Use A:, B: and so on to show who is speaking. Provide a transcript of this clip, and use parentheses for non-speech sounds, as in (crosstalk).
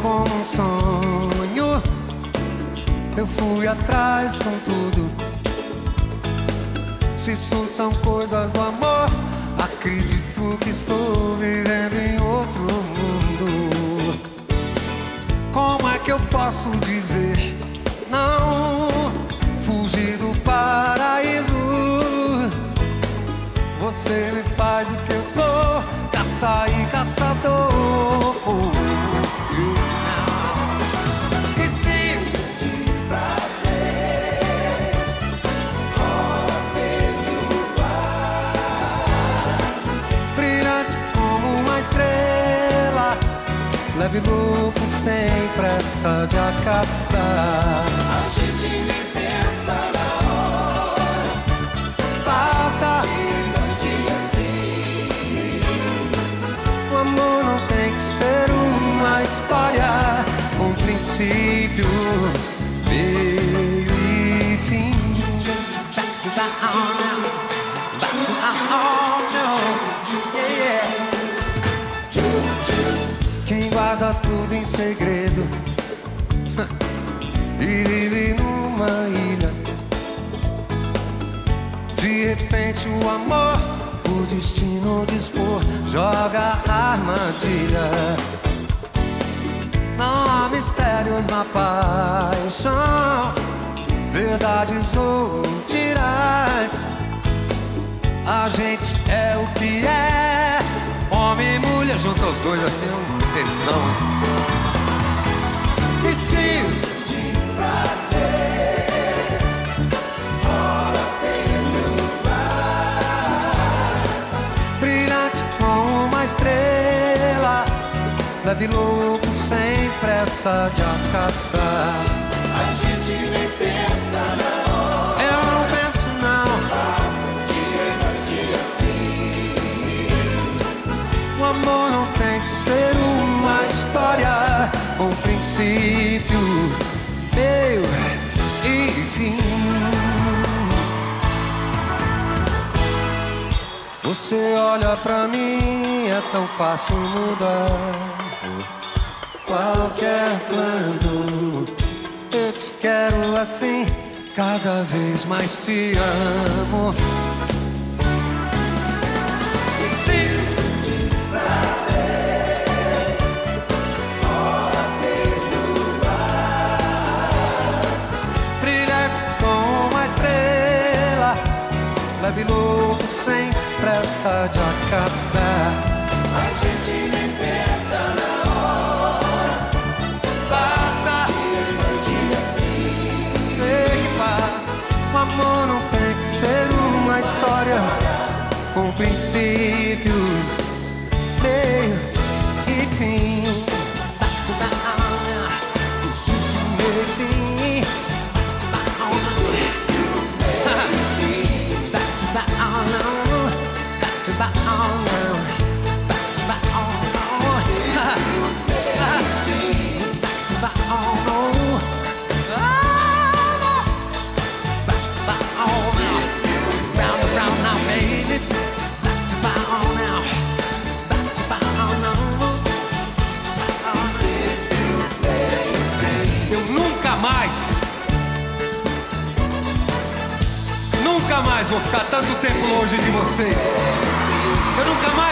A: como um sonho. Eu fui atrás com tudo. Se isso são coisas do amor, acredito que estou vivendo em outro mundo. Como é que eu posso dizer não? Fugir do paraíso. Você me faz o que eu sou, caça e caçador. Leve louco sem pressa de acabar.
B: A gente nem pensa na hora,
A: Passa,
B: dia e noite assim.
A: o amor não tem que ser uma história com princípio, meio e fim. Tudo em segredo (laughs) e vive numa ilha. De repente o amor, o destino dispor, joga armadilha. Não há mistérios na paixão, verdades ou mentiras. A gente é o que é, homem e mulher, junta os dois assim, E se brilhante como uma estrela, leve louco sem pressa de acabar.
B: A gente nem pensa na hora,
A: Eu não penso não,
B: dia e noite assim.
A: o amor não com princípio, meio e fim. Você olha pra mim, é tão fácil mudar qualquer plano. Eu te quero assim, cada vez mais te amo. Leve louco sem pressa de acabar.
B: A gente nem pensa na hora,
A: Passa,
B: dia e noite assim.
A: sei que passa. O amor não tem que ser uma história com princípio, meio e fim. Eu nunca mais Nunca mais vou ficar tanto tempo longe de vocês. Eu nunca mais.